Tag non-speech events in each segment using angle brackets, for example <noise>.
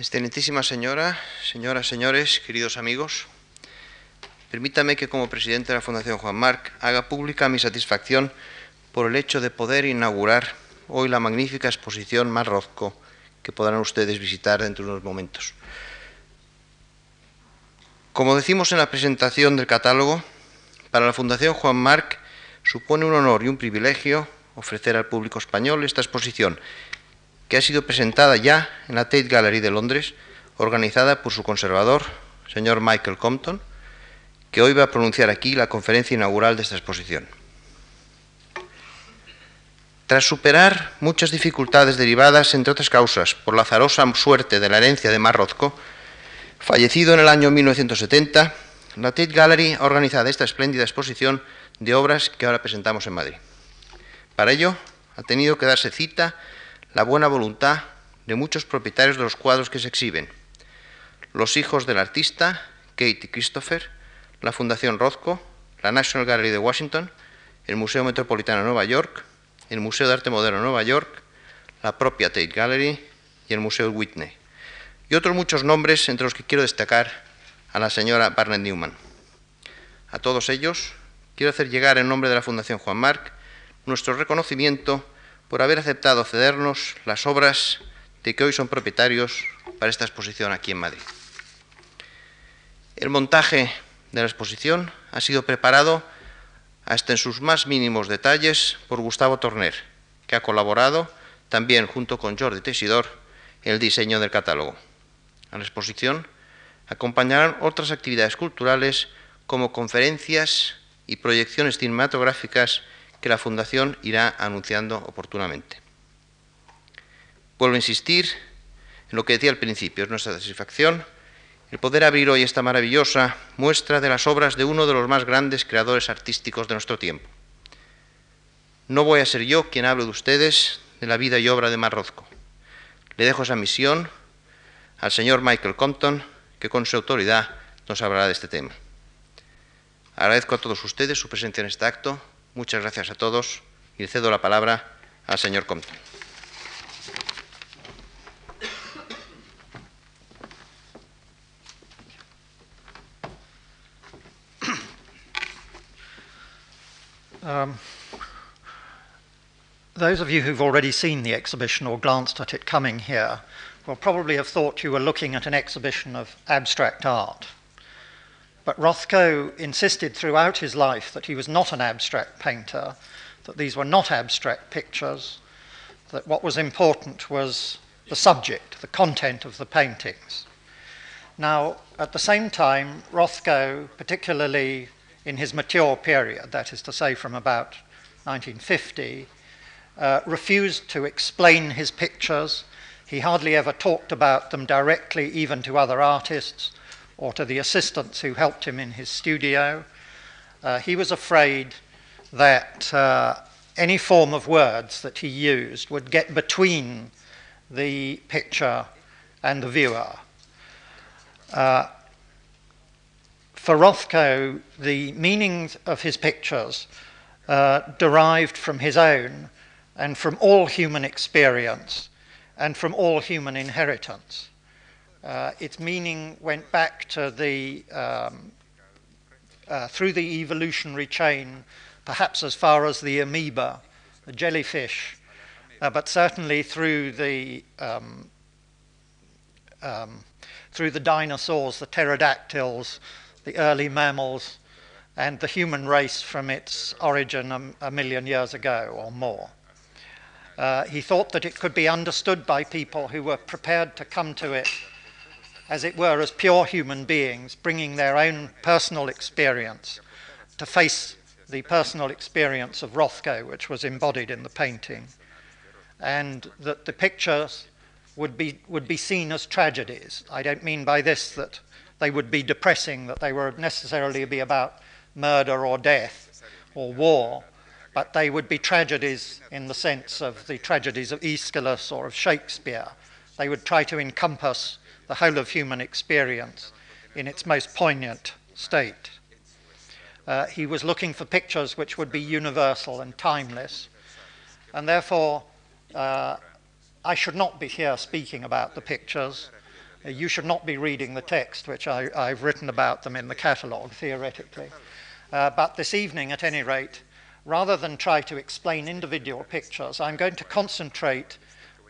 Excelentísima señora, señoras, señores, queridos amigos, permítame que como presidente de la Fundación Juan Marc haga pública mi satisfacción por el hecho de poder inaugurar hoy la magnífica exposición Marrozco que podrán ustedes visitar dentro de unos momentos. Como decimos en la presentación del catálogo, para la Fundación Juan Marc supone un honor y un privilegio ofrecer al público español esta exposición, que ha sido presentada ya en la Tate Gallery de Londres, organizada por su conservador, señor Michael Compton, que hoy va a pronunciar aquí la conferencia inaugural de esta exposición. Tras superar muchas dificultades derivadas, entre otras causas, por la azarosa suerte de la herencia de Marrozco, fallecido en el año 1970, la Tate Gallery ha organizado esta espléndida exposición de obras que ahora presentamos en Madrid. Para ello, ha tenido que darse cita la buena voluntad de muchos propietarios de los cuadros que se exhiben, los hijos del artista, Kate y Christopher, la Fundación Rothko, la National Gallery de Washington, el Museo Metropolitano de Nueva York, el Museo de Arte Moderno de Nueva York, la propia Tate Gallery y el Museo Whitney. Y otros muchos nombres entre los que quiero destacar a la señora Barnett Newman. A todos ellos quiero hacer llegar en nombre de la Fundación Juan Marc nuestro reconocimiento por haber aceptado cedernos las obras de que hoy son propietarios para esta exposición aquí en Madrid. El montaje de la exposición ha sido preparado hasta en sus más mínimos detalles por Gustavo Torner, que ha colaborado también junto con Jordi Tesidor en el diseño del catálogo. A la exposición acompañarán otras actividades culturales como conferencias y proyecciones cinematográficas que la Fundación irá anunciando oportunamente. Vuelvo a insistir en lo que decía al principio, es nuestra satisfacción el poder abrir hoy esta maravillosa muestra de las obras de uno de los más grandes creadores artísticos de nuestro tiempo. No voy a ser yo quien hable de ustedes de la vida y obra de Marrozco. Le dejo esa misión al señor Michael Compton, que con su autoridad nos hablará de este tema. Agradezco a todos ustedes su presencia en este acto. Muchas gracias a todos y cedo la palabra al señor Compton. Um, those of you who've already seen the exhibition or glanced at it coming here will probably have thought you were looking at an exhibition of abstract art. But Rothko insisted throughout his life that he was not an abstract painter, that these were not abstract pictures, that what was important was the subject, the content of the paintings. Now, at the same time, Rothko, particularly in his mature period, that is to say from about 1950, uh, refused to explain his pictures. He hardly ever talked about them directly, even to other artists. Or to the assistants who helped him in his studio. Uh, he was afraid that uh, any form of words that he used would get between the picture and the viewer. Uh, for Rothko, the meanings of his pictures uh, derived from his own and from all human experience and from all human inheritance. Uh, its meaning went back to the um, uh, through the evolutionary chain, perhaps as far as the amoeba, the jellyfish, uh, but certainly through the um, um, through the dinosaurs, the pterodactyls, the early mammals, and the human race from its origin a, a million years ago or more. Uh, he thought that it could be understood by people who were prepared to come to it, as it were, as pure human beings, bringing their own personal experience to face the personal experience of Rothko, which was embodied in the painting, and that the pictures would be, would be seen as tragedies. I don't mean by this that they would be depressing, that they would necessarily be about murder or death or war, but they would be tragedies in the sense of the tragedies of Aeschylus or of Shakespeare. They would try to encompass the whole of human experience in its most poignant state. Uh, he was looking for pictures which would be universal and timeless, and therefore uh, I should not be here speaking about the pictures. Uh, you should not be reading the text, which I, have written about them in the catalogue, theoretically. Uh, but this evening, at any rate, rather than try to explain individual pictures, I'm going to concentrate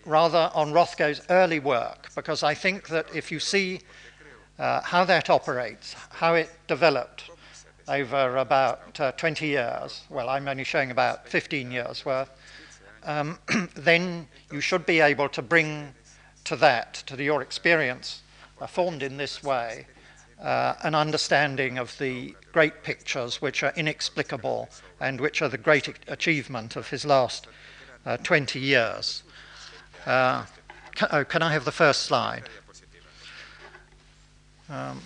rather on Rothko's early work, because I think that if you see uh, how that operates, how it developed over about uh, 20 years, well, I'm only showing about 15 years worth, um, <clears throat> then you should be able to bring to that, to your experience uh, formed in this way, uh, an understanding of the great pictures which are inexplicable and which are the great achievement of his last uh, 20 years. Uh, can, oh, can, I have the first slide? Um,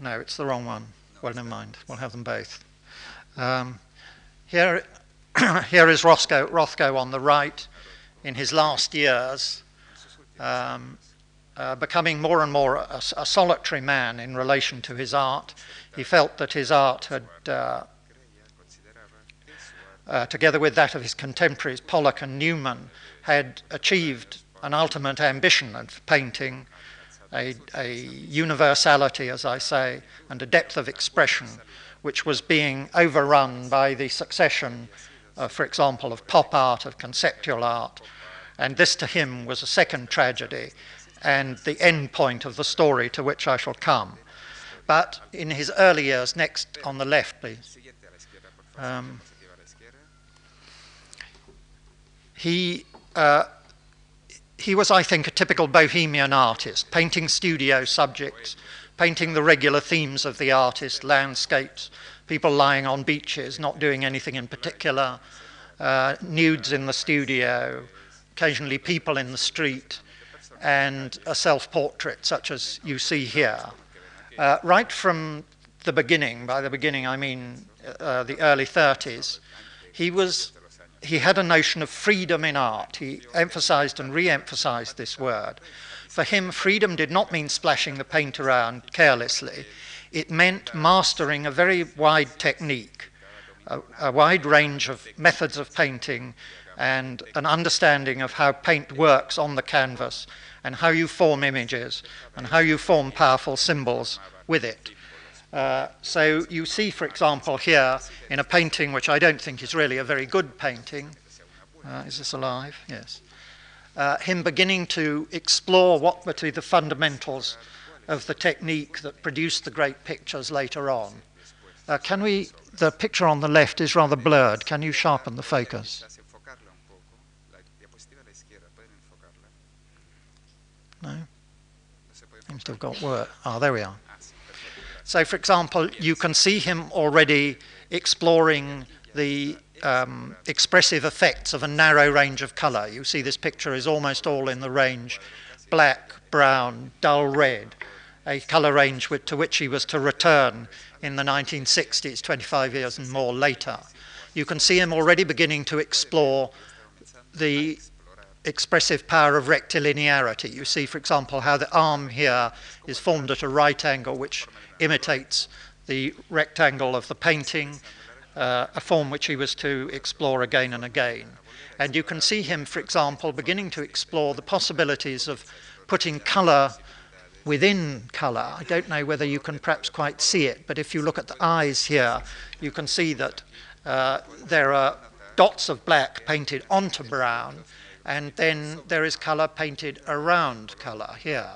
no, it's the wrong one. Well, never mind. We'll have them both. Um, here, <coughs> here is Rothko, Rothko on the right in his last years, um, uh, becoming more and more a, a, solitary man in relation to his art. He felt that his art had, uh, uh, together with that of his contemporaries, Pollock and Newman, had achieved an ultimate ambition of painting, a, a universality, as I say, and a depth of expression which was being overrun by the succession uh, for example, of pop art, of conceptual art. And this to him was a second tragedy and the end point of the story to which I shall come. But in his early years, next on the left, please. Um, he, uh, he was, I think, a typical bohemian artist, painting studio subjects, painting the regular themes of the artist, landscapes, people lying on beaches, not doing anything in particular, uh, nudes in the studio, occasionally people in the street, and a self portrait such as you see here. Uh, right from the beginning, by the beginning I mean uh, the early 30s, he was he had a notion of freedom in art. He emphasized and re emphasized this word. For him, freedom did not mean splashing the paint around carelessly. It meant mastering a very wide technique, a, a wide range of methods of painting, and an understanding of how paint works on the canvas, and how you form images, and how you form powerful symbols with it. Uh, so you see, for example, here in a painting which I don't think is really a very good painting. Uh, is this alive? Yes. Uh, him beginning to explore what were the fundamentals of the technique that produced the great pictures later on. Uh, can we, the picture on the left is rather blurred. Can you sharpen the focus? No? Seems to have got work. Ah, oh, there we are. So, for example, you can see him already exploring the um, expressive effects of a narrow range of colour. You see this picture is almost all in the range black, brown, dull red, a colour range with, to which he was to return in the 1960s, 25 years and more later. You can see him already beginning to explore the expressive power of rectilinearity. You see, for example, how the arm here is formed at a right angle, which imitates the rectangle of the painting, uh, a form which he was to explore again and again. And you can see him, for example, beginning to explore the possibilities of putting colour within colour. I don't know whether you can perhaps quite see it, but if you look at the eyes here, you can see that uh, there are dots of black painted onto brown, and then there is colour painted around colour here.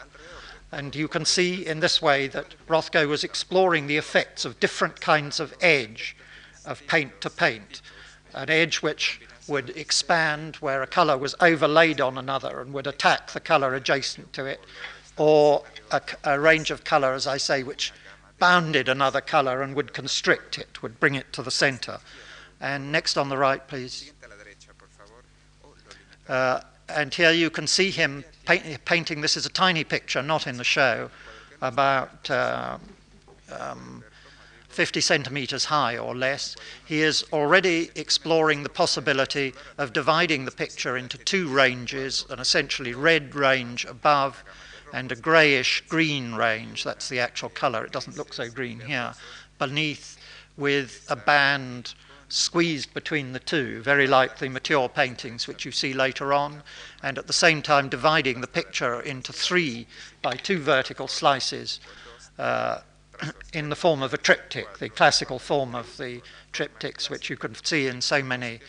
And you can see in this way that Rothko was exploring the effects of different kinds of edge, of paint to paint. An edge which would expand where a colour was overlaid on another and would attack the colour adjacent to it, or a, a range of colour, as I say, which bounded another colour and would constrict it, would bring it to the centre. And next on the right, please. Uh, and here you can see him paint, painting. This is a tiny picture, not in the show, about uh, um, 50 centimeters high or less. He is already exploring the possibility of dividing the picture into two ranges an essentially red range above and a greyish green range. That's the actual colour. It doesn't look so green here. Beneath, with a band squeezed between the two, very like the mature paintings which you see later on, and at the same time dividing the picture into three by two vertical slices uh, <clears throat> in the form of a triptych, the classical form of the triptychs which you can see in so many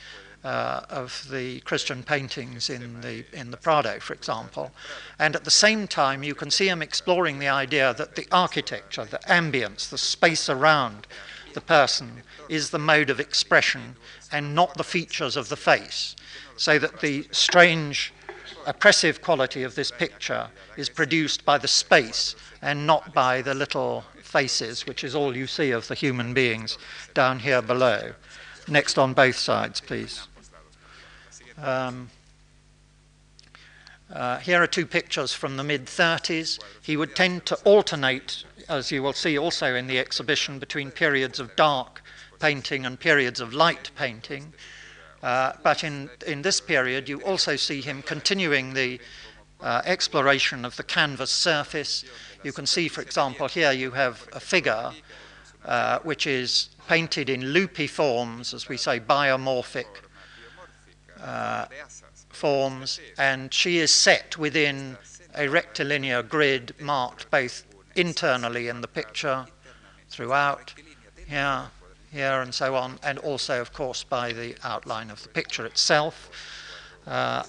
uh, of the Christian paintings in the, in the Prado, for example. And at the same time, you can see him exploring the idea that the architecture, the ambience, the space around the person is the mode of expression and not the features of the face. So that the strange, oppressive quality of this picture is produced by the space and not by the little faces, which is all you see of the human beings down here below. Next on both sides, please. Um, uh, here are two pictures from the mid 30s. He would tend to alternate, as you will see also in the exhibition, between periods of dark painting and periods of light painting. Uh, but in, in this period, you also see him continuing the uh, exploration of the canvas surface. You can see, for example, here you have a figure uh, which is painted in loopy forms, as we say, biomorphic uh, forms, and she is set within a rectilinear grid marked both internally in the picture throughout, here, here, and so on, and also, of course, by the outline of the picture itself. Uh,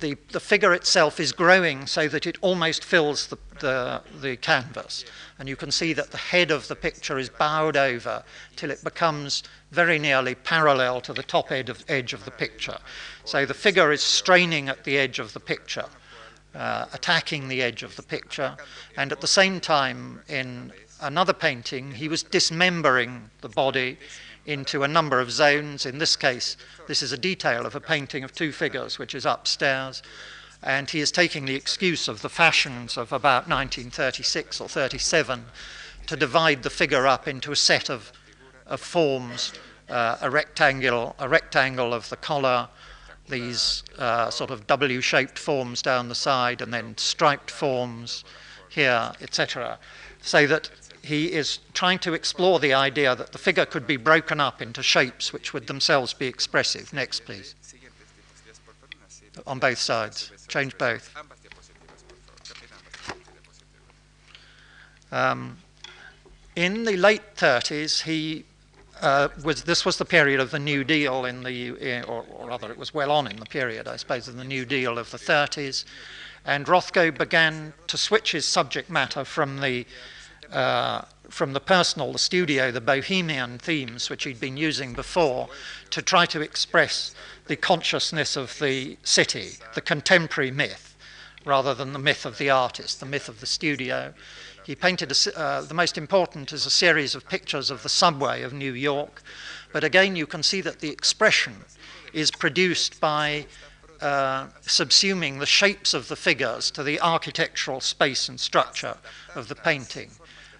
the, the figure itself is growing so that it almost fills the, the, the canvas. And you can see that the head of the picture is bowed over till it becomes very nearly parallel to the top ed of, edge of the picture. So the figure is straining at the edge of the picture, uh, attacking the edge of the picture, and at the same time, in another painting, he was dismembering the body into a number of zones. In this case, this is a detail of a painting of two figures, which is upstairs. And he is taking the excuse of the fashions of about 1936 or 37 to divide the figure up into a set of, of forms uh, a, rectangle, a rectangle of the collar, these uh, sort of W shaped forms down the side, and then striped forms here, etc. So that he is trying to explore the idea that the figure could be broken up into shapes which would themselves be expressive. Next, please. On both sides. Change both. Um, in the late 30s, he uh, was this was the period of the New Deal in the, or, or, rather, it was well on in the period, I suppose, of the New Deal of the 30s, and Rothko began to switch his subject matter from the uh, from the personal, the studio, the bohemian themes which he'd been using before to try to express the consciousness of the city, the contemporary myth, rather than the myth of the artist, the myth of the studio. He painted a, uh, the most important is a series of pictures of the subway of New York, but again you can see that the expression is produced by uh, subsuming the shapes of the figures to the architectural space and structure of the painting.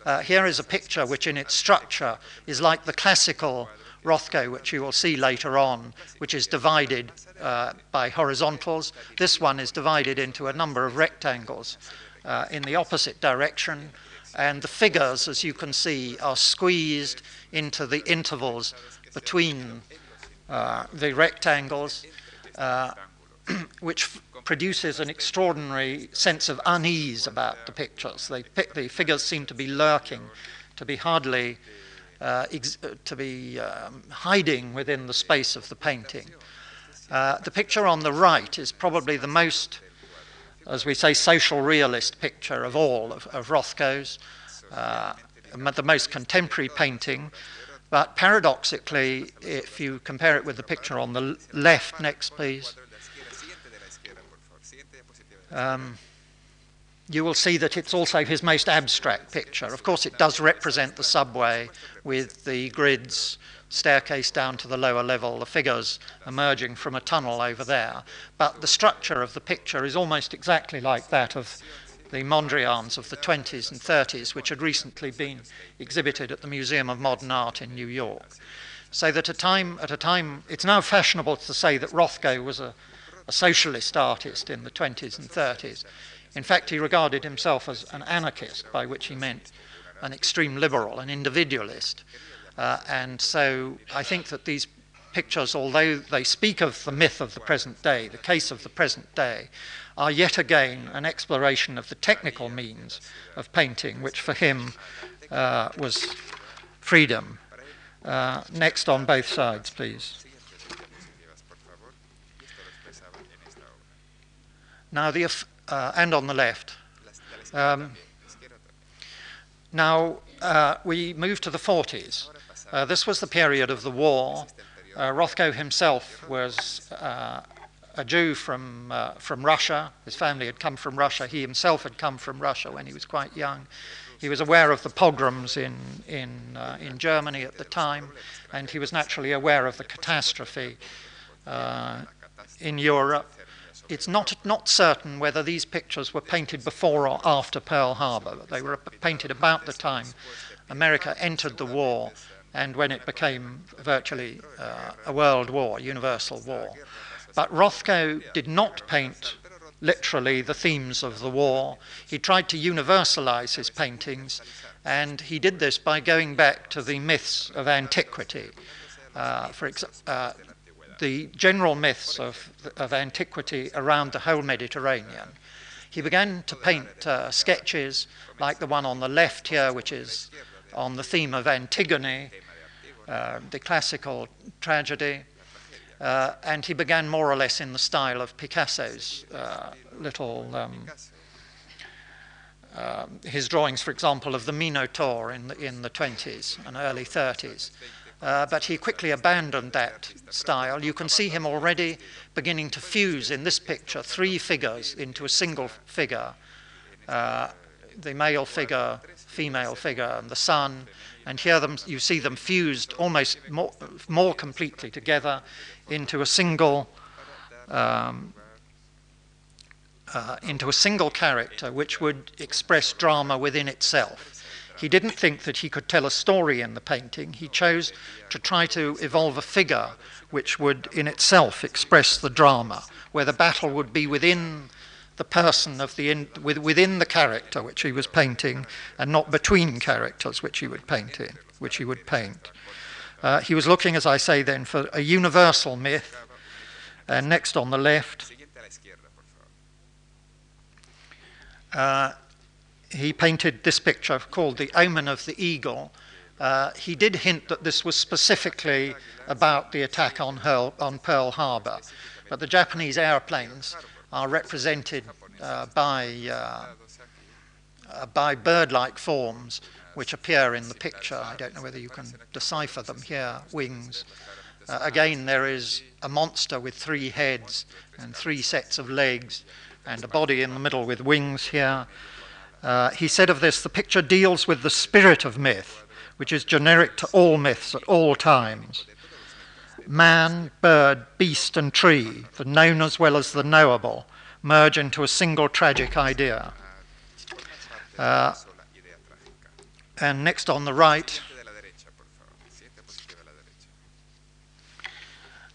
Uh, here is a picture which, in its structure, is like the classical Rothko, which you will see later on, which is divided uh, by horizontals. This one is divided into a number of rectangles uh, in the opposite direction, and the figures, as you can see, are squeezed into the intervals between uh, the rectangles, uh, <clears throat> which produces an extraordinary sense of unease about the pictures. They, the figures seem to be lurking, to be hardly, uh, ex- to be um, hiding within the space of the painting. Uh, the picture on the right is probably the most, as we say, social realist picture of all of, of Rothko's, uh, the most contemporary painting. But paradoxically, if you compare it with the picture on the left, next please, um, you will see that it's also his most abstract picture. Of course, it does represent the subway with the grids, staircase down to the lower level, the figures emerging from a tunnel over there. But the structure of the picture is almost exactly like that of the Mondrians of the 20s and 30s, which had recently been exhibited at the Museum of Modern Art in New York. So that at a time, at a time, it's now fashionable to say that Rothko was a a socialist artist in the 20s and 30s. In fact, he regarded himself as an anarchist, by which he meant an extreme liberal, an individualist. Uh, and so I think that these pictures, although they speak of the myth of the present day, the case of the present day, are yet again an exploration of the technical means of painting, which for him uh, was freedom. Uh, next on both sides, please. Now, the, uh, and on the left. Um, now, uh, we move to the 40s. Uh, this was the period of the war. Uh, Rothko himself was uh, a Jew from, uh, from Russia. His family had come from Russia. He himself had come from Russia when he was quite young. He was aware of the pogroms in, in, uh, in Germany at the time, and he was naturally aware of the catastrophe in Europe. It's not, not certain whether these pictures were painted before or after Pearl Harbor. but They were painted about the time America entered the war and when it became virtually uh, a world war, universal war. But Rothko did not paint literally the themes of the war. He tried to universalize his paintings, and he did this by going back to the myths of antiquity. Uh, for ex- uh, the general myths of, of antiquity around the whole Mediterranean. He began to paint uh, sketches like the one on the left here, which is on the theme of Antigone, uh, the classical tragedy. Uh, and he began more or less in the style of Picasso's uh, little, um, uh, his drawings, for example, of the Minotaur in the, in the 20s and early 30s. Uh, but he quickly abandoned that style. You can see him already beginning to fuse in this picture three figures into a single figure uh, the male figure, female figure, and the sun. And here them, you see them fused almost more, more completely together into a single um, uh, into a single character which would express drama within itself. He didn't think that he could tell a story in the painting. He chose to try to evolve a figure which would in itself express the drama, where the battle would be within the person of the in, with, within the character which he was painting and not between characters which he would paint in, which he would paint. Uh, he was looking, as I say, then for a universal myth. And next on the left, uh, he painted this picture called The Omen of the Eagle. Uh, he did hint that this was specifically about the attack on, on Pearl Harbor, but the Japanese airplanes are represented uh, by, uh, by bird like forms which appear in the picture. I don't know whether you can decipher them here wings. Uh, again, there is a monster with three heads and three sets of legs and a body in the middle with wings here. Uh, he said of this the picture deals with the spirit of myth, which is generic to all myths at all times. Man, bird, beast, and tree, the known as well as the knowable, merge into a single tragic idea. Uh, and next on the right,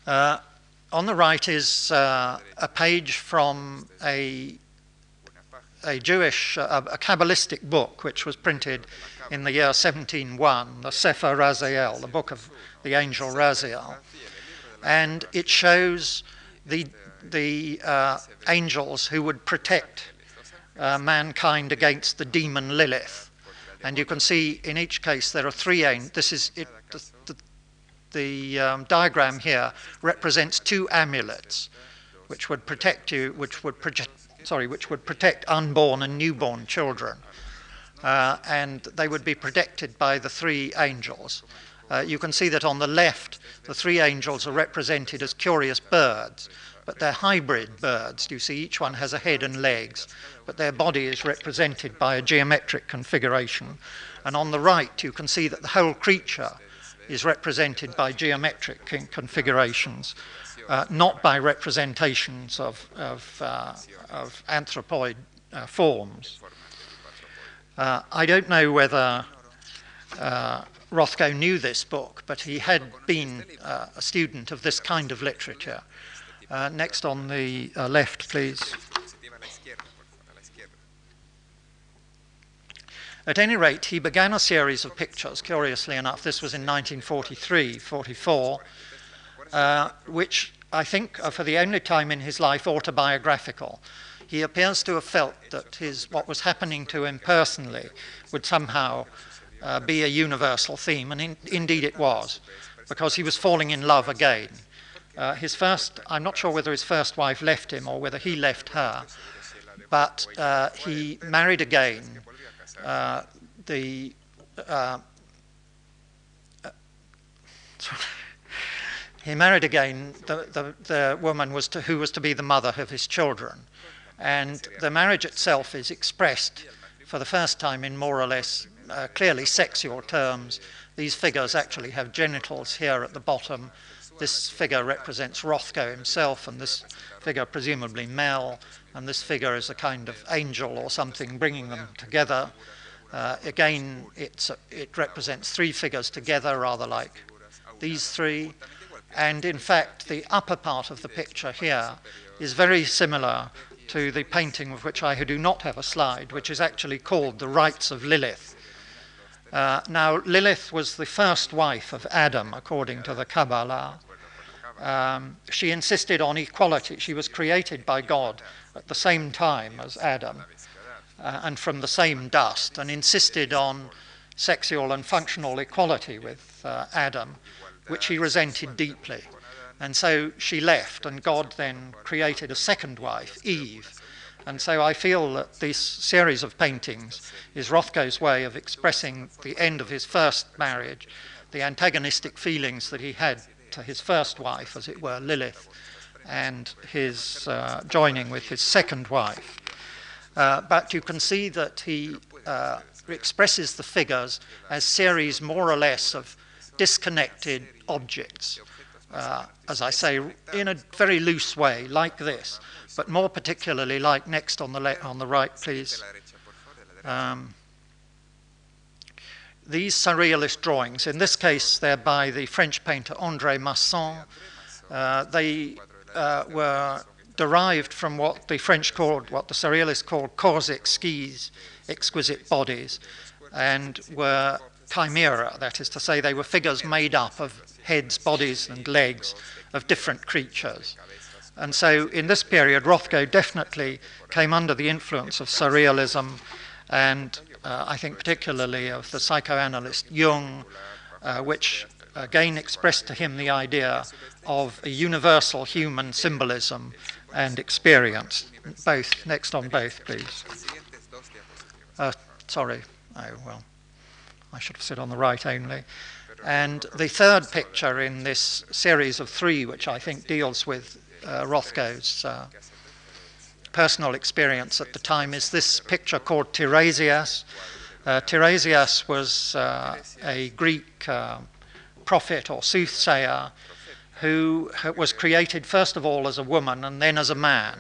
uh, on the right is uh, a page from a, a Jewish, uh, a Kabbalistic book which was printed in the year 1701, the Sefer Raziel, the book of the angel Raziel. And it shows the, the uh, angels who would protect uh, mankind against the demon Lilith. And you can see in each case there are three aims. This is it, the, the, the um, diagram here represents two amulets, which would protect you, which would project, sorry, which would protect unborn and newborn children, uh, and they would be protected by the three angels. Uh, you can see that on the left, the three angels are represented as curious birds, but they're hybrid birds. You see, each one has a head and legs, but their body is represented by a geometric configuration. And on the right, you can see that the whole creature is represented by geometric configurations, uh, not by representations of, of, uh, of anthropoid uh, forms. Uh, I don't know whether uh, Rothko knew this book, but he had been uh, a student of this kind of literature. next on the left, please. At any rate, he began a series of pictures, curiously enough, this was in 1943 44, uh, which I think are for the only time in his life autobiographical. He appears to have felt that his, what was happening to him personally would somehow uh, be a universal theme, and in, indeed it was, because he was falling in love again. Uh, his first, I'm not sure whether his first wife left him or whether he left her, but uh, he married again. Uh, the uh, uh, he married again the, the, the woman was to, who was to be the mother of his children. And the marriage itself is expressed for the first time in more or less uh, clearly sexual terms. These figures actually have genitals here at the bottom. This figure represents Rothko himself, and this figure, presumably Mell, and this figure is a kind of angel or something bringing them together. Uh, again, it represents three figures together, rather like these three. And in fact, the upper part of the picture here is very similar to the painting of which I do not have a slide, which is actually called The Rites of Lilith. Uh, now, Lilith was the first wife of Adam, according to the Kabbalah. Um, she insisted on equality. She was created by God at the same time as Adam uh, and from the same dust, and insisted on sexual and functional equality with uh, Adam, which he resented deeply. And so she left, and God then created a second wife, Eve. And so I feel that this series of paintings is Rothko's way of expressing the end of his first marriage, the antagonistic feelings that he had to his first wife, as it were, Lilith, and his uh, joining with his second wife. Uh, but you can see that he uh, expresses the figures as series more or less of disconnected objects uh, as I say, in a very loose way, like this, but more particularly like next on the, le- on the right, please. Um, these surrealist drawings, in this case, they're by the French painter André Masson. Uh, they uh, were derived from what the French called, what the surrealists called corps exquis, exquisite bodies, and were chimera, that is to say, they were figures made up of heads, bodies, and legs of different creatures. And so in this period, Rothko definitely came under the influence of surrealism and uh, I think particularly of the psychoanalyst Jung, uh, which again expressed to him the idea of a universal human symbolism and experience. Both, next on both, please. Uh, sorry, oh, well. I should have said on the right only. And the third picture in this series of three, which I think deals with uh, Rothko's uh, personal experience at the time, is this picture called Tiresias. Uh, Tiresias was uh, a Greek uh, prophet or soothsayer who was created first of all as a woman and then as a man.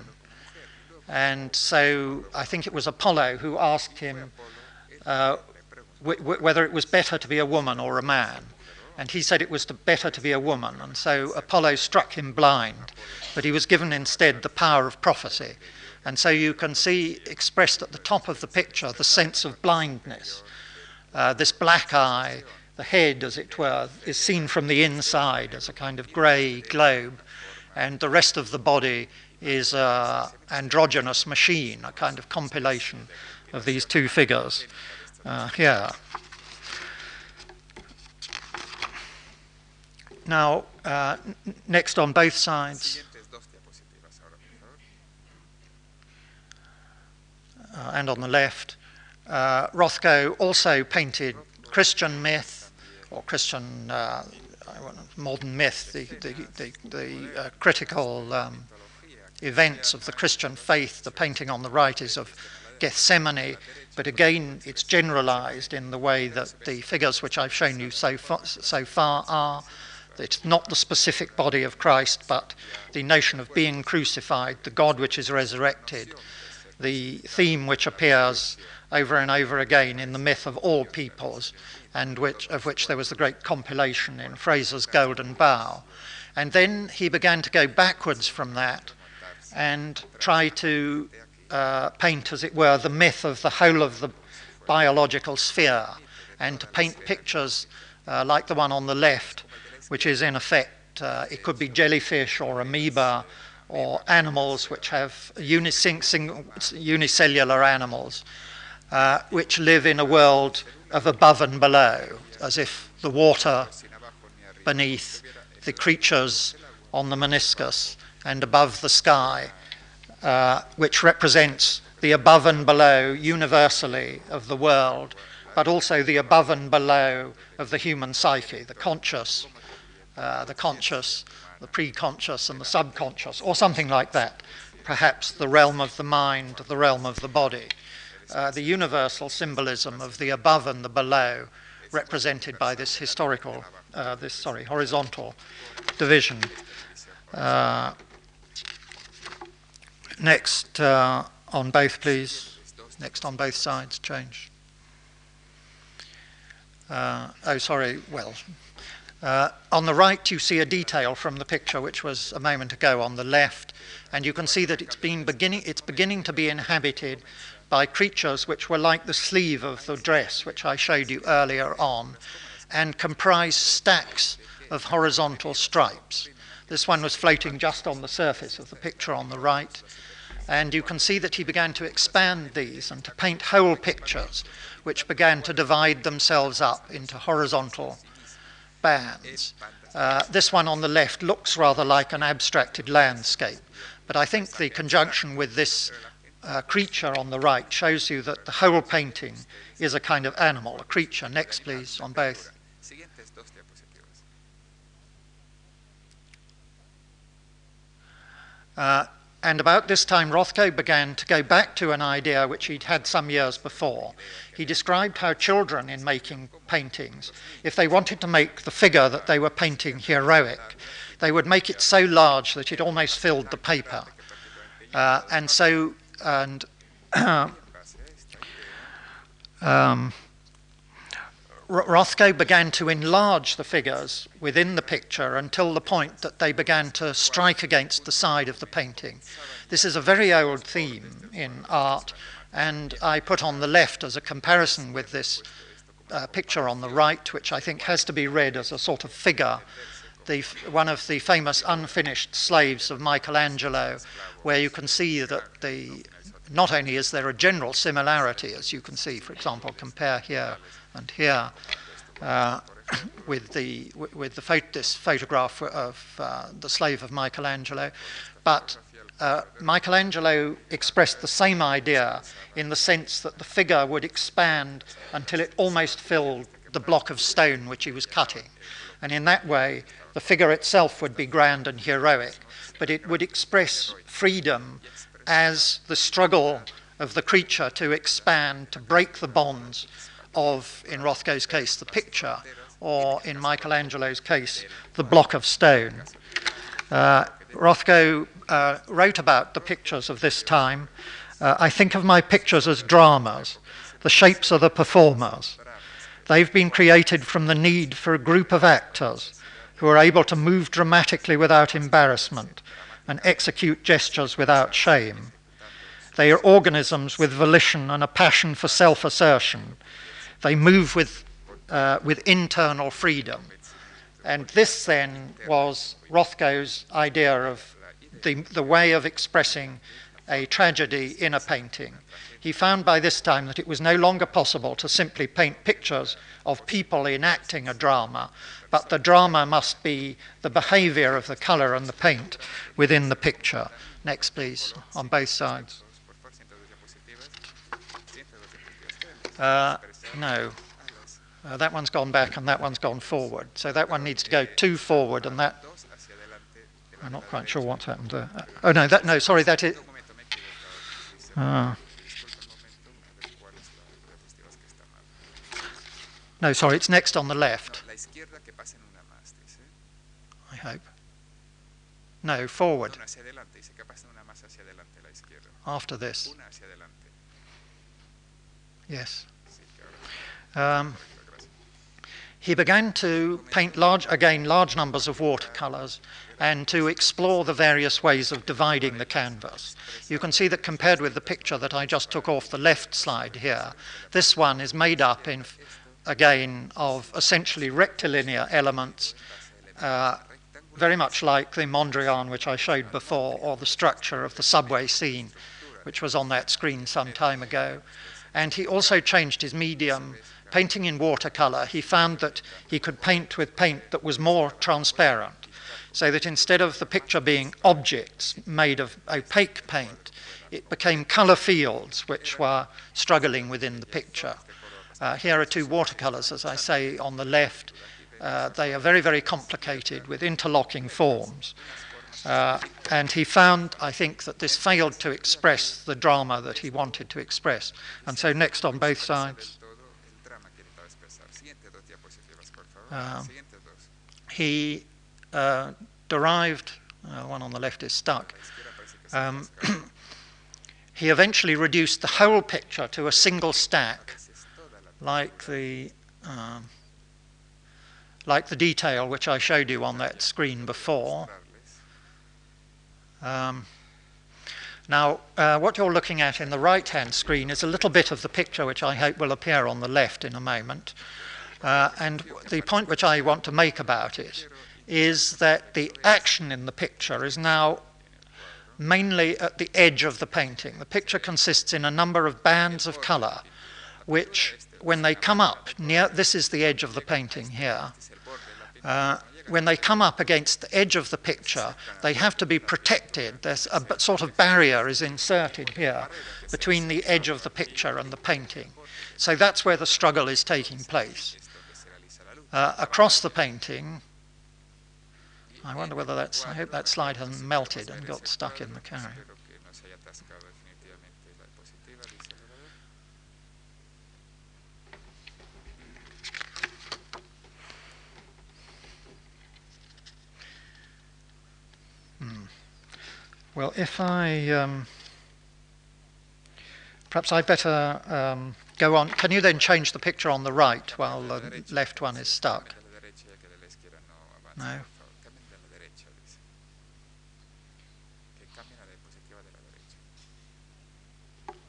And so I think it was Apollo who asked him, uh, whether it was better to be a woman or a man. And he said it was better to be a woman. And so Apollo struck him blind, but he was given instead the power of prophecy. And so you can see expressed at the top of the picture the sense of blindness. Uh, this black eye, the head, as it were, is seen from the inside as a kind of grey globe, and the rest of the body is an androgynous machine, a kind of compilation of these two figures uh. Now, uh, next on both sides, uh, and on the left, uh, Rothko also painted Christian myth, or Christian uh, modern myth, the, the, the, the uh, critical um, events of the Christian faith. The painting on the right is of Gethsemane, but again, it's generalized in the way that the figures which I've shown you so far, so far are. It's not the specific body of Christ, but the notion of being crucified, the God which is resurrected, the theme which appears over and over again in the myth of all peoples, and which, of which there was the great compilation in Frazer's Golden Bough. And then he began to go backwards from that and try to uh, paint, as it were, the myth of the whole of the, biological sphere and to paint pictures uh, like the one on the left, which is in effect, uh, it could be jellyfish or amoeba or animals which have unicellular animals, uh, which live in a world of above and below, as if the water beneath, the creatures on the meniscus, and above the sky, uh, which represents the above and below universally of the world, but also the above and below of the human psyche, the conscious, uh, the conscious, the preconscious, and the subconscious, or something like that. Perhaps the realm of the mind, the realm of the body. Uh, the universal symbolism of the above and the below, represented by this historical, uh, this sorry, horizontal division. Uh, next uh, on both, please. Next on both sides, change. Uh, oh, sorry, well. Uh, on the right, you see a detail from the picture, which was a moment ago on the left, and you can see that it's, been beginning, it's beginning to be inhabited by creatures which were like the sleeve of the dress, which I showed you earlier on, and comprise stacks of horizontal stripes. This one was floating just on the surface of the picture on the right. And you can see that he began to expand these and to paint whole pictures, which began to divide themselves up into horizontal bands. Uh, this one on the left looks rather like an abstracted landscape, but I think the conjunction with this uh, creature on the right shows you that the whole painting is a kind of animal, a creature. Next, please, on both. Uh, and about this time, Rothko began to go back to an idea which he'd had some years before. He described how children, in making paintings, if they wanted to make the figure that they were painting heroic, they would make it so large that it almost filled the paper. Uh, and so, and <clears throat> um, Rothko began to enlarge the figures within the picture until the point that they began to strike against the side of the painting. This is a very old theme in art, and I put on the left as a comparison with this uh, picture on the right, which I think has to be read as a sort of figure. The, one of the famous unfinished slaves of Michelangelo, where you can see that the not only is there a general similarity, as you can see, for example, compare here and here uh, <coughs> with the with the phot- this photograph of uh, the slave of Michelangelo, but uh, Michelangelo expressed the same idea in the sense that the figure would expand until it almost filled the block of stone which he was cutting. And in that way, the figure itself would be grand and heroic, but it would express freedom as the struggle of the creature to expand, to break the bonds of, in Rothko's case, the picture, or in Michelangelo's case, the block of stone. Uh, Rothko uh, wrote about the pictures of this time. Uh, I think of my pictures as dramas. The shapes are the performers. They've been created from the need for a group of actors who are able to move dramatically without embarrassment and execute gestures without shame. They are organisms with volition and a passion for self assertion, they move with, uh, with internal freedom. And this then was Rothko's idea of the, the way of expressing a tragedy in a painting. He found by this time that it was no longer possible to simply paint pictures of people enacting a drama, but the drama must be the behavior of the color and the paint within the picture. Next, please, on both sides. Uh, no. Uh, that one's gone back and that one's gone forward. So that one needs to go two forward and that. I'm not quite sure what's happened there. Uh, oh no, that no, sorry, that is. Uh, no, sorry, it's next on the left. I hope. No, forward. After this. Yes. Um, he began to paint large, again large numbers of watercolors and to explore the various ways of dividing the canvas. You can see that compared with the picture that I just took off the left slide here, this one is made up in again of essentially rectilinear elements, uh, very much like the Mondrian which I showed before, or the structure of the subway scene, which was on that screen some time ago. And he also changed his medium painting in watercolor, he found that he could paint with paint that was more transparent. So that instead of the picture being objects made of opaque paint, it became color fields which were struggling within the picture. Uh, here are two watercolors, as I say, on the left. Uh, they are very, very complicated with interlocking forms. Uh, and he found, I think, that this failed to express the drama that he wanted to express. And so, next on both sides. Um, he uh, derived, uh, one on the left is stuck, um, <clears throat> he eventually reduced the whole picture to a single stack, like the, um, like the detail which I showed you on that screen before. Um, now, uh, what you're looking at in the right-hand screen is a little bit of the picture which I hope will appear on the left in a moment. Uh, and the point which I want to make about it is that the action in the picture is now mainly at the edge of the painting. The picture consists in a number of bands of colour, which, when they come up near, this is the edge of the painting here, uh, when they come up against the edge of the picture, they have to be protected. There's a sort of barrier is inserted here between the edge of the picture and the painting. So that's where the struggle is taking place uh, across the painting. I wonder whether that's, I hope that slide hasn't melted and got stuck in the carrier. Hmm. Well, if I, um, perhaps I'd better um, Go on. Can you then change the picture on the right while the left one is stuck? No.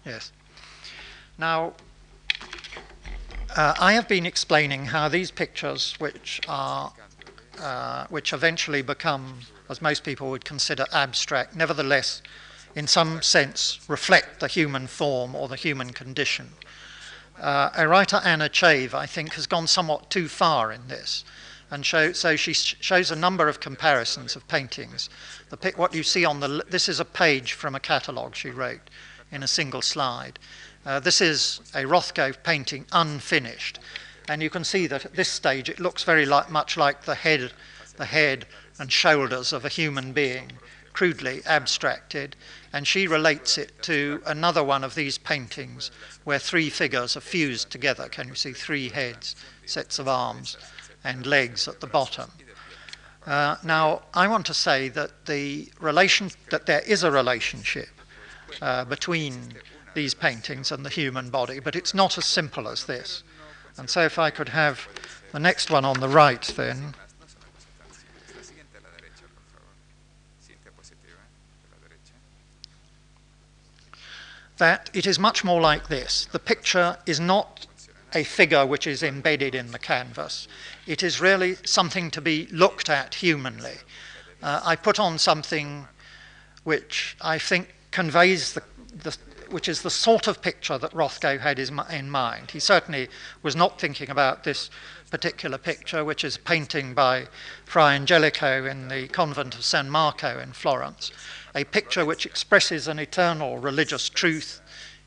Yes. Now, uh, I have been explaining how these pictures, which are, uh, which eventually become, as most people would consider abstract, nevertheless, in some sense, reflect the human form or the human condition. Uh, a writer, Anna Chave, I think, has gone somewhat too far in this. And show, so she sh- shows a number of comparisons of paintings. The, what you see on the, this is a page from a catalogue she wrote in a single slide. Uh, this is a Rothko painting unfinished. And you can see that at this stage it looks very like, much like the head, the head and shoulders of a human being, crudely abstracted. And she relates it to another one of these paintings where three figures are fused together. Can you see three heads, sets of arms, and legs at the bottom? Uh, now, I want to say that the relation that there is a relationship uh, between these paintings and the human body, but it's not as simple as this. And so, if I could have the next one on the right, then. That it is much more like this. The picture is not a figure which is embedded in the canvas. It is really something to be looked at humanly. Uh, I put on something which I think conveys the, the, which is the sort of picture that Rothko had in mind. He certainly was not thinking about this particular picture, which is a painting by Fra Angelico in the convent of San Marco in Florence a picture which expresses an eternal religious truth,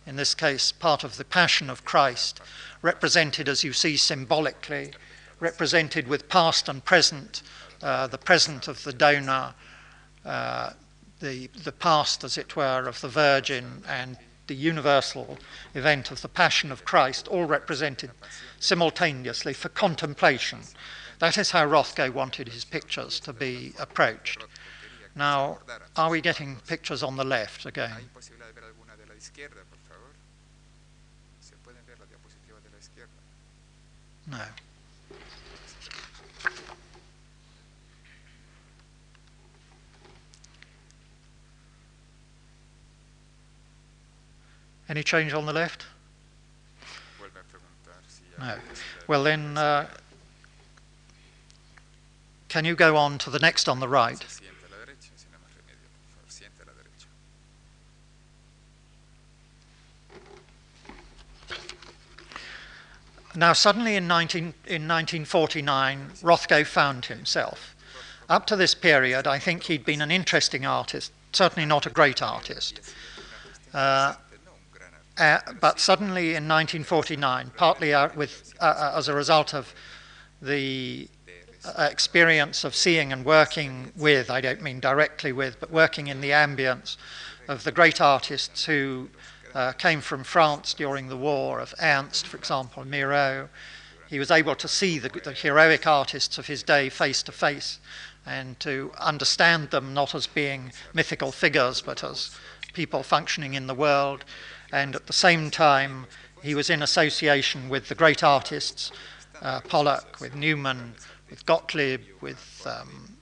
in this case, part of the Passion of Christ, represented, as you see, symbolically, represented with past and present, uh, the present of the donor, uh, the, the past, as it were, of the Virgin, and the universal event of the Passion of Christ, all represented simultaneously for contemplation. That is how Rothko wanted his pictures to be approached. Now, are we getting pictures on the left again? No. Any change on the left? Vuelve a preguntar si No. Well, then, uh, can you go on to the next on the right? Now, suddenly in, 19, in 1949, Rothko found himself. Up to this period, I think he'd been an interesting artist, certainly not a great artist. Uh, uh, but suddenly in 1949, partly with, uh, uh, as a result of the uh, experience of seeing and working with, I don't mean directly with, but working in the ambience of the great artists who uh, came from France during the war, of Ernst, for example, Miro. He was able to see the, the heroic artists of his day face to face and to understand them not as being mythical figures, but as people functioning in the world. And at the same time, he was in association with the great artists, uh, Pollock, with Newman, with Gottlieb, with um,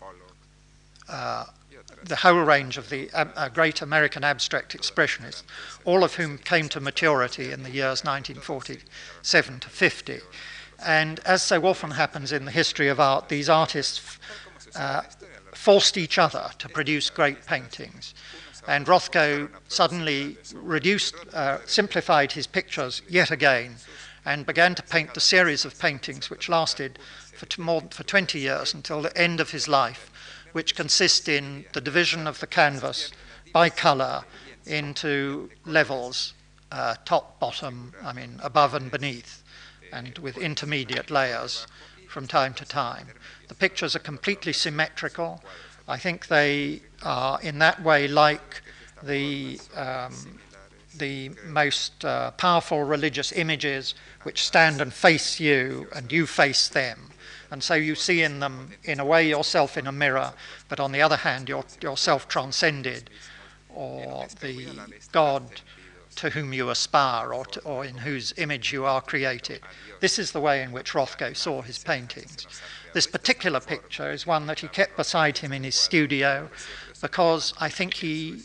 uh, the whole range of the uh, uh, great American abstract expressionists, all of whom came to maturity in the years 1947 to 50. And as so often happens in the history of art, these artists uh, forced each other to produce great paintings. And Rothko suddenly reduced, uh, simplified his pictures yet again, and began to paint the series of paintings which lasted for, more, for 20 years until the end of his life, which consist in the division of the canvas by colour into levels, uh, top, bottom, I mean, above and beneath, and with intermediate layers from time to time. The pictures are completely symmetrical. I think they are in that way like the, um, the most uh, powerful religious images which stand and face you and you face them. And so you see in them, in a way, yourself in a mirror, but on the other hand, you're, yourself transcended, or the God to whom you aspire, or, to, or in whose image you are created. This is the way in which Rothko saw his paintings. This particular picture is one that he kept beside him in his studio because I think he,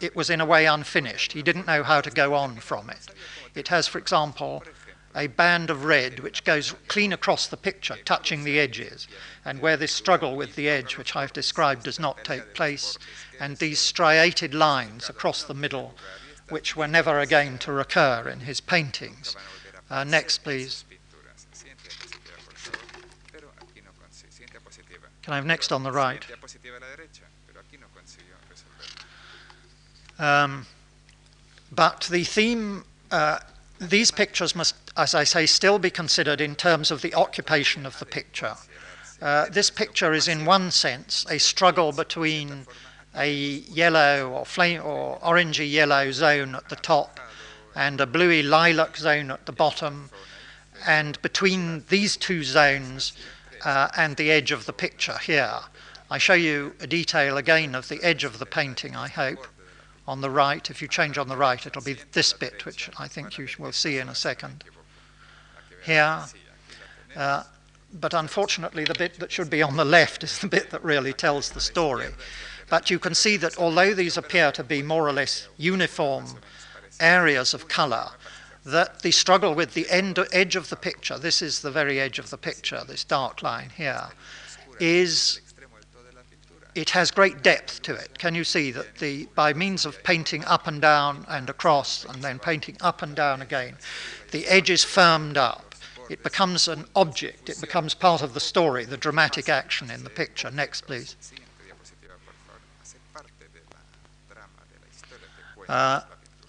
it was in a way unfinished. He didn't know how to go on from it. It has, for example, a band of red which goes clean across the picture, touching the edges, and where this struggle with the edge, which I've described, does not take place, and these striated lines across the middle, which were never again to recur in his paintings. Uh, next, please. Can I have next on the right? Um, but the theme, uh, these pictures must, as I say, still be considered in terms of the occupation of the picture. Uh, this picture is, in one sense, a struggle between a yellow or flame or orangey yellow zone at the top and a bluey lilac zone at the bottom. And between these two zones uh, and the edge of the picture here, I show you a detail again of the edge of the painting, I hope on the right. If you change on the right, it'll be this bit, which I think you will see in a second. Here, uh, but unfortunately, the bit that should be on the left is the bit that really tells the story. But you can see that although these appear to be more or less uniform areas of colour, that the struggle with the end, edge of the picture, this is the very edge of the picture, this dark line here, is it has great depth to it. Can you see that the by means of painting up and down and across and then painting up and down again, the edge is firmed up. It becomes an object. It becomes part of the story, the dramatic action in the picture. Next, please. Uh.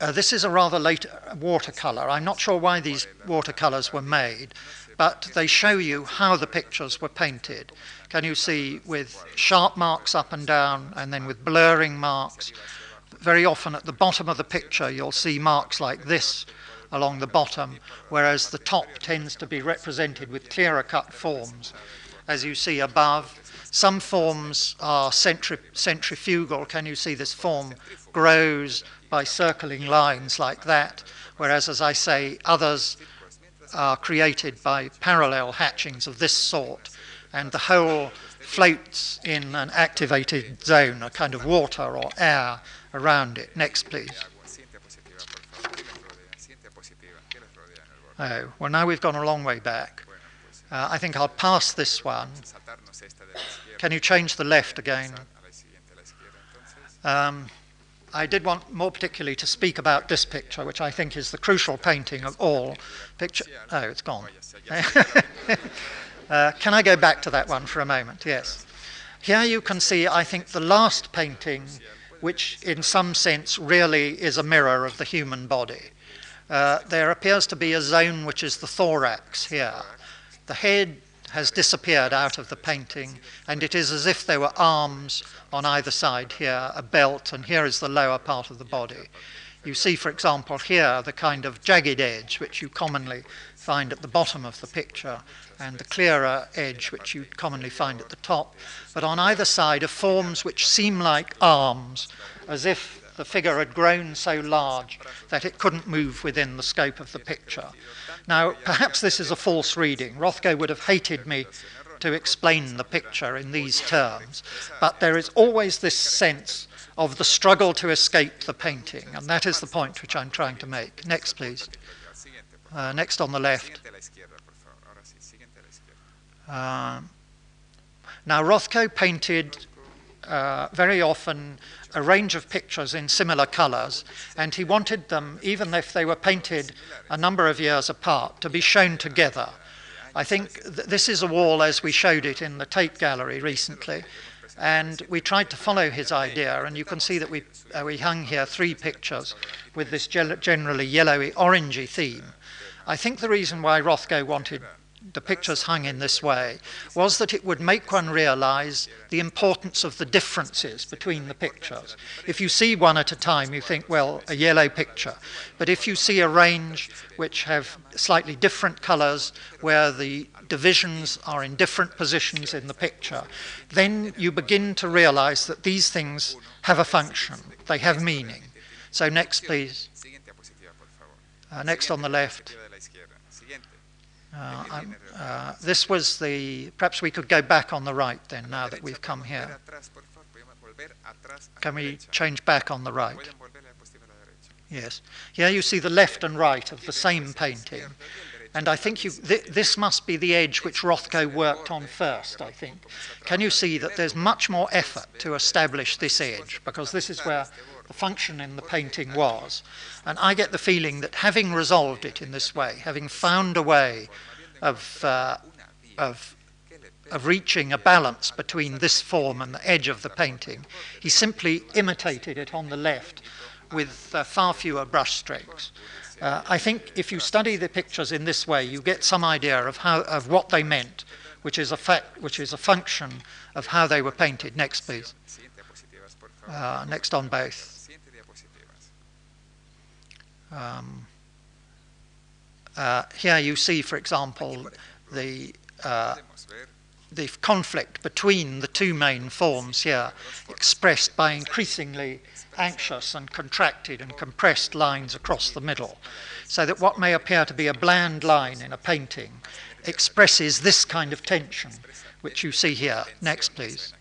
Uh, this is a rather late watercolour. I'm not sure why these watercolours were made, but they show you how the pictures were painted. Can you see with sharp marks up and down and then with blurring marks? Very often at the bottom of the picture, you'll see marks like this along the bottom, whereas the top tends to be represented with clearer cut forms. As you see above, some forms are centri- centrifugal. Can you see this form grows by circling lines like that? Whereas, as I say, others are created by parallel hatchings of this sort, and the whole floats in an activated zone, a kind of water or air around it. Next, please. Oh, well, now we've gone a long way back. Uh, I think I'll pass this one. Can you change the left again? Um, I did want more particularly to speak about this picture, which I think is the crucial painting of all. Picture. Oh, it's gone. <laughs> uh, can I go back to that one for a moment? Yes. Here you can see, I think, the last painting, which in some sense really is a mirror of the human body. Uh, there appears to be a zone which is the thorax here. The head has disappeared out of the painting, and it is as if there were arms on either side here, a belt, and here is the lower part of the body. You see, for example, here the kind of jagged edge which you commonly find at the bottom of the picture, and the clearer edge which you commonly find at the top. But on either side are forms which seem like arms, as if the figure had grown so large that it couldn't move within the scope of the picture. Now, perhaps this is a false reading. Rothko would have hated me to explain the picture in these terms, but there is always this sense of the struggle to escape the painting, and that is the point which I'm trying to make. Next, please. Uh, next on the left. Uh, now, Rothko painted uh, very often a range of pictures in similar colors, and he wanted them, even if they were painted a number of years apart, to be shown together. I think th- this is a wall as we showed it in the Tate Gallery recently, and we tried to follow his idea, and you can see that we, uh, we hung here three pictures with this generally yellowy orangey theme. I think the reason why Rothko wanted the pictures hung in this way was that it would make one realize the importance of the differences between the pictures. If you see one at a time, you think, well, a yellow picture. But if you see a range which have slightly different colors, where the divisions are in different positions in the picture, then you begin to realize that these things have a function, they have meaning. So, next, please. Uh, next on the left. Uh, uh, this was the, perhaps we could go back on the right then, now that we've come here. Can we change back on the right? Yes. Here you see the left and right of the same painting. And I think you, th- this must be the edge which Rothko worked on first, I think. Can you see that there's much more effort to establish this edge? Because this is where the function in the painting was. And I get the feeling that having resolved it in this way, having found a way of, uh, of, of reaching a balance between this form and the edge of the painting, he simply imitated it on the left with uh, far fewer brushstrokes. Uh, I think if you study the pictures in this way, you get some idea of, how, of what they meant, which is, a fact, which is a function of how they were painted. Next, please. Uh, next on both. Um, uh, here you see, for example, the, uh, the conflict between the two main forms here, expressed by increasingly anxious and contracted and compressed lines across the middle. So that what may appear to be a bland line in a painting expresses this kind of tension, which you see here. Next, please.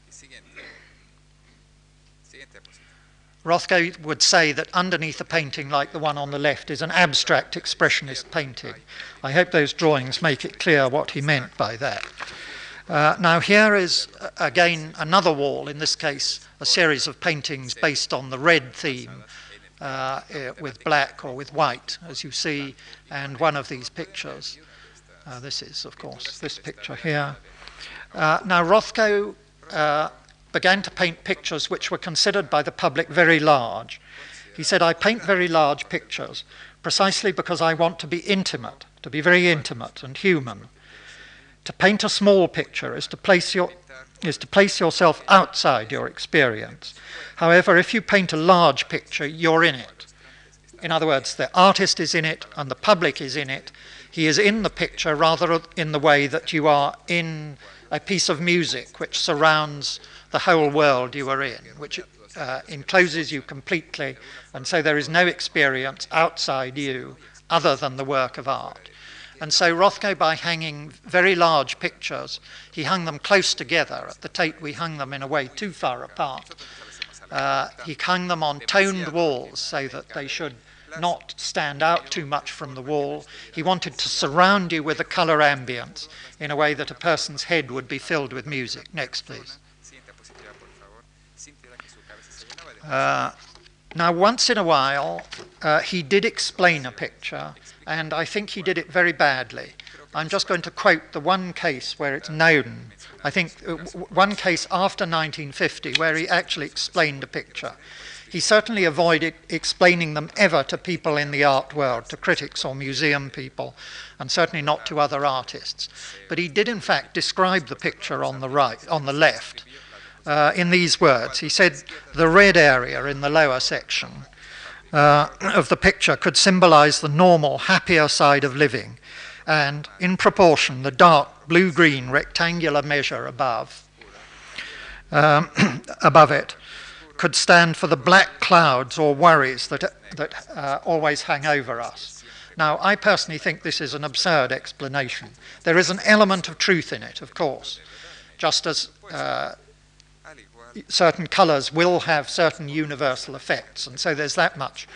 Rothko would say that underneath a painting like the one on the left is an abstract expressionist painting. I hope those drawings make it clear what he meant by that. Uh, now, here is uh, again another wall, in this case, a series of paintings based on the red theme uh, eh, with black or with white, as you see, and one of these pictures. Uh, this is, of course, this picture here. Uh, now, Rothko began to paint pictures which were considered by the public very large. He said, I paint very large pictures precisely because I want to be intimate, to be very intimate and human. To paint a small picture is to place your is to place yourself outside your experience. However, if you paint a large picture, you're in it. In other words, the artist is in it and the public is in it. He is in the picture rather in the way that you are in a piece of music which surrounds the whole world you are in, which uh, encloses you completely, and so there is no experience outside you other than the work of art. And so Rothko, by hanging very large pictures, he hung them close together. At the Tate, we hung them in a way too far apart. Uh, he hung them on toned walls so that they should not stand out too much from the wall. He wanted to surround you with a colour ambience in a way that a person's head would be filled with music. Next, please. Uh, now, once in a while, uh, he did explain a picture, and I think he did it very badly. I'm just going to quote the one case where it's known. I think uh, one case after 1950 where he actually explained a picture. He certainly avoided explaining them ever to people in the art world, to critics or museum people, and certainly not to other artists. But he did, in fact, describe the picture on the right, on the left, uh, in these words. He said the red area in the lower section uh, of the picture could symbolize the normal, happier side of living, and in proportion, the dark blue green rectangular measure above, um, <clears throat> above it could stand for the black clouds or worries that, that uh, always hang over us. Now, I personally think this is an absurd explanation. There is an element of truth in it, of course, just as uh, certain colours will have certain universal effects, and so there's that much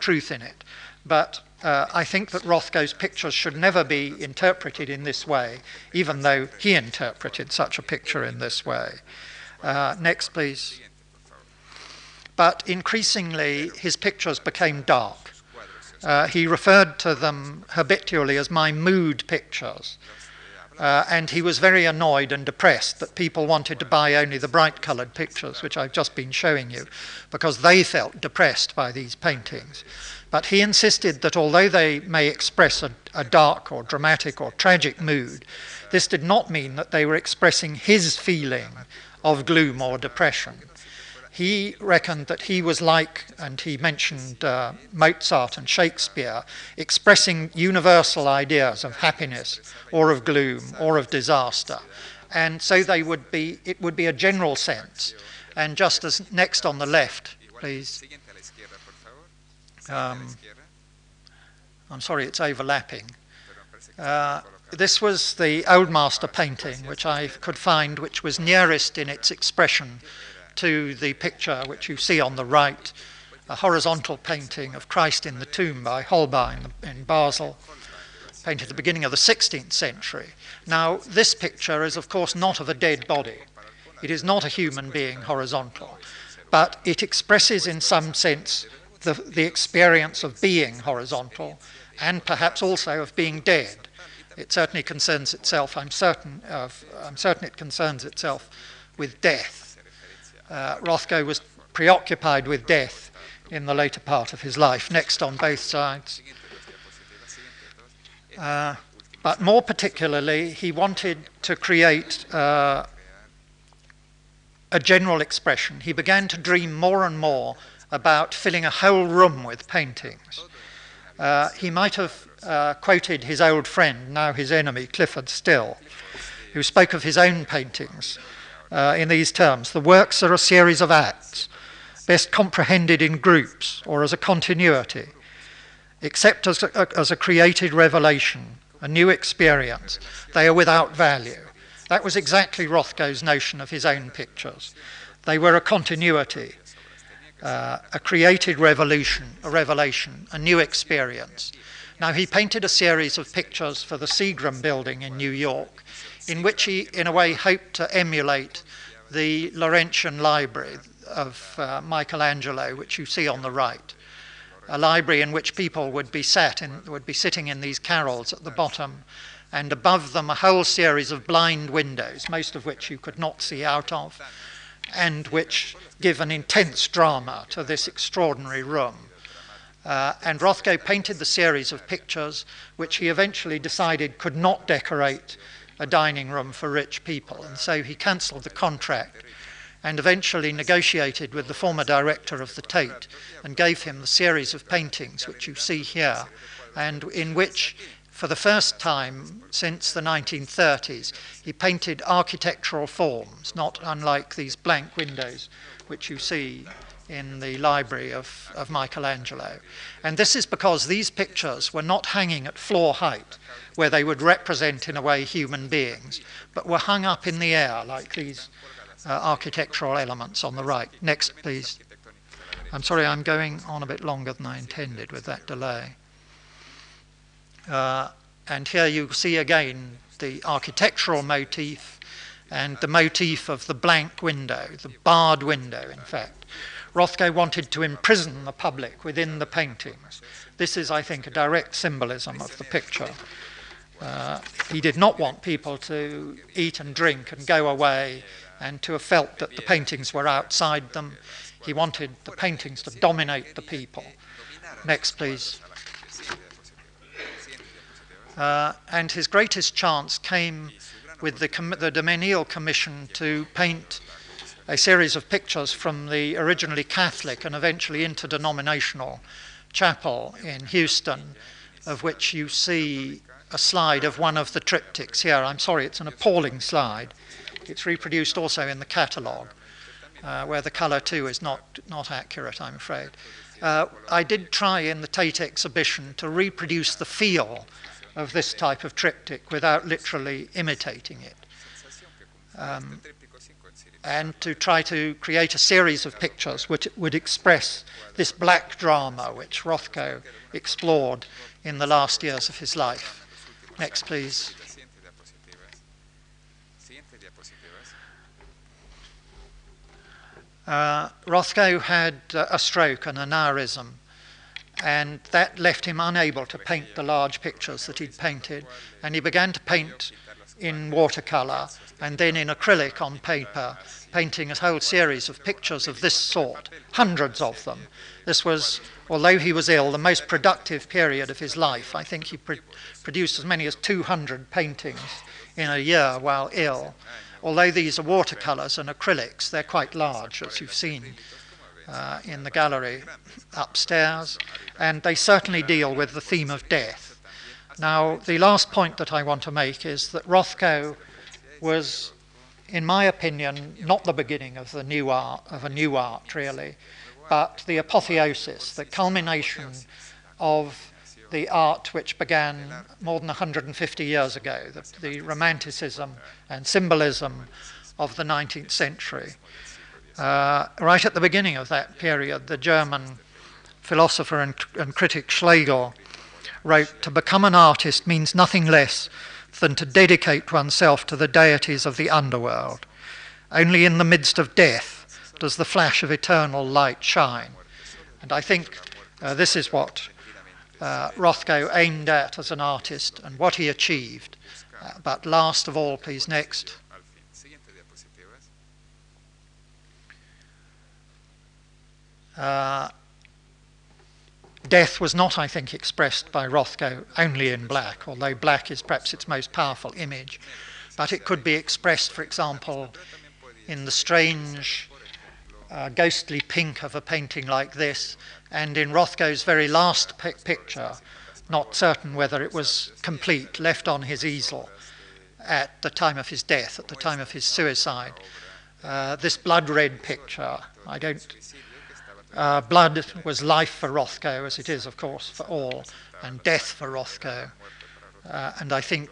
truth in it. But uh, I think that Rothko's pictures should never be interpreted in this way, even though he interpreted such a picture in this way. Uh, next, please but increasingly his pictures became dark. Uh, he referred to them habitually as my mood pictures. Uh, and he was very annoyed and depressed that people wanted to buy only the bright coloured pictures, which I've just been showing you, because they felt depressed by these paintings. But he insisted that although they may express a, a dark or dramatic or tragic mood, this did not mean that they were expressing his feeling of gloom or depression he reckoned that he was like, and he mentioned uh, Mozart and Shakespeare, expressing universal ideas of happiness or of gloom or of disaster. And so they would be, it would be a general sense. And just as next on the left, please. Um, I'm sorry, it's overlapping. Uh, this was the Old Master painting, which I could find, which was nearest in its expression to the picture which you see on the right, a horizontal painting of Christ in the tomb by Holbein in Basel, painted at the beginning of the 16th century. Now, this picture is, of course, not of a dead body. It is not a human being horizontal, but it expresses, in some sense, the, the experience of being horizontal and perhaps also of being dead. It certainly concerns itself, I'm certain, of, I'm certain it concerns itself with death uh, Rothko was preoccupied with death in the later part of his life, next on both sides. Uh, but more particularly, he wanted to create uh, a general expression. He began to dream more and more about filling a whole room with paintings. Uh, he might have uh, quoted his old friend, now his enemy, Clifford Still, who spoke of his own paintings uh, in these terms. The works are a series of acts, best comprehended in groups or as a continuity, except as a, as a created revelation, a new experience. They are without value. That was exactly Rothko's notion of his own pictures. They were a continuity, uh, a created revolution, a revelation, a new experience. Now, he painted a series of pictures for the Seagram building in New York, in which he, in a way, hoped to emulate the Laurentian Library of uh, Michelangelo, which you see on the right. A library in which people would be sat in, would be sitting in these carrels at the bottom, and above them a whole series of blind windows, most of which you could not see out of, and which give an intense drama to this extraordinary room. Uh, and Rothko painted the series of pictures which he eventually decided could not decorate a dining room for rich people. And so he cancelled the contract and eventually negotiated with the former director of the Tate and gave him the series of paintings which you see here, and in which, for the first time since the 1930s, he painted architectural forms, not unlike these blank windows which you see in the library of, of Michelangelo. And this is because these pictures were not hanging at floor height, where they would represent, in a way, human beings, but were hung up in the air like these uh, architectural elements on the right. Next, please. I'm sorry, I'm going on a bit longer than I intended with that delay. Uh, and here you see again the architectural motif and the motif of the blank window, the barred window, in fact. Rothko wanted to imprison the public within the paintings. This is, I think, a direct symbolism of the picture. Uh, he did not want people to eat and drink and go away and to have felt that the paintings were outside them. He wanted the paintings to dominate the people. Next, please. Uh, and his greatest chance came with the, the de commission to paint a series of pictures from the originally Catholic and eventually interdenominational chapel in Houston, of which you see a slide of one of the triptychs here. I'm sorry, it's an appalling slide. It's reproduced also in the catalogue, uh, where the colour too is not, not accurate, I'm afraid. Uh, I did try in the Tate exhibition to reproduce the feel of this type of triptych without literally imitating it. Um, and to try to create a series of pictures which would express this black drama which Rothko explored in the last years of his life. Next, please. Uh, Rothko had uh, a stroke, and an aneurism, and that left him unable to paint the large pictures that he'd painted. And he began to paint in watercolor and then in acrylic on paper, painting a whole series of pictures of this sort, hundreds of them. This was, although he was ill, the most productive period of his life. I think he pr- produced as many as 200 paintings in a year while ill. Although these are watercolors and acrylics, they're quite large, as you've seen uh, in the gallery upstairs, and they certainly deal with the theme of death. Now, the last point that I want to make is that Rothko was, in my opinion, not the beginning of the new art of a new art really, but the apotheosis, the culmination of the art which began more than 150 years ago, the, the romanticism and symbolism of the 19th century. Uh, right at the beginning of that period, the German philosopher and, and critic Schlegel wrote, To become an artist means nothing less than to dedicate oneself to the deities of the underworld. Only in the midst of death does the flash of eternal light shine. And I think uh, this is what uh, Rothko aimed at as an artist and what he achieved. Uh, but last of all, please, next. Uh, death was not, I think, expressed by Rothko only in black, although black is perhaps its most powerful image. But it could be expressed, for example, in the strange, uh, ghostly pink of a painting like this, and in Rothko's very last picture, not certain whether it was complete, left on his easel at the time of his death, at the time of his suicide. Uh, this blood red picture, I don't uh, blood was life for Rothko, as it is, of course, for all, and death for Rothko. Uh, and I think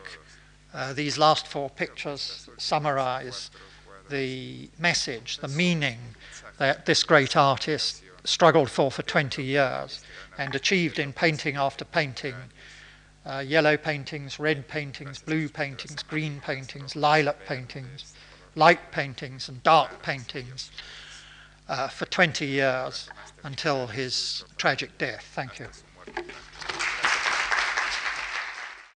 uh, these last four pictures summarize the message, the meaning that this great artist struggled for for 20 years and achieved in painting after painting. Uh, yellow paintings, red paintings, blue paintings, green paintings, lilac paintings, light paintings, and dark paintings uh, for 20 years until his tragic death. Thank you.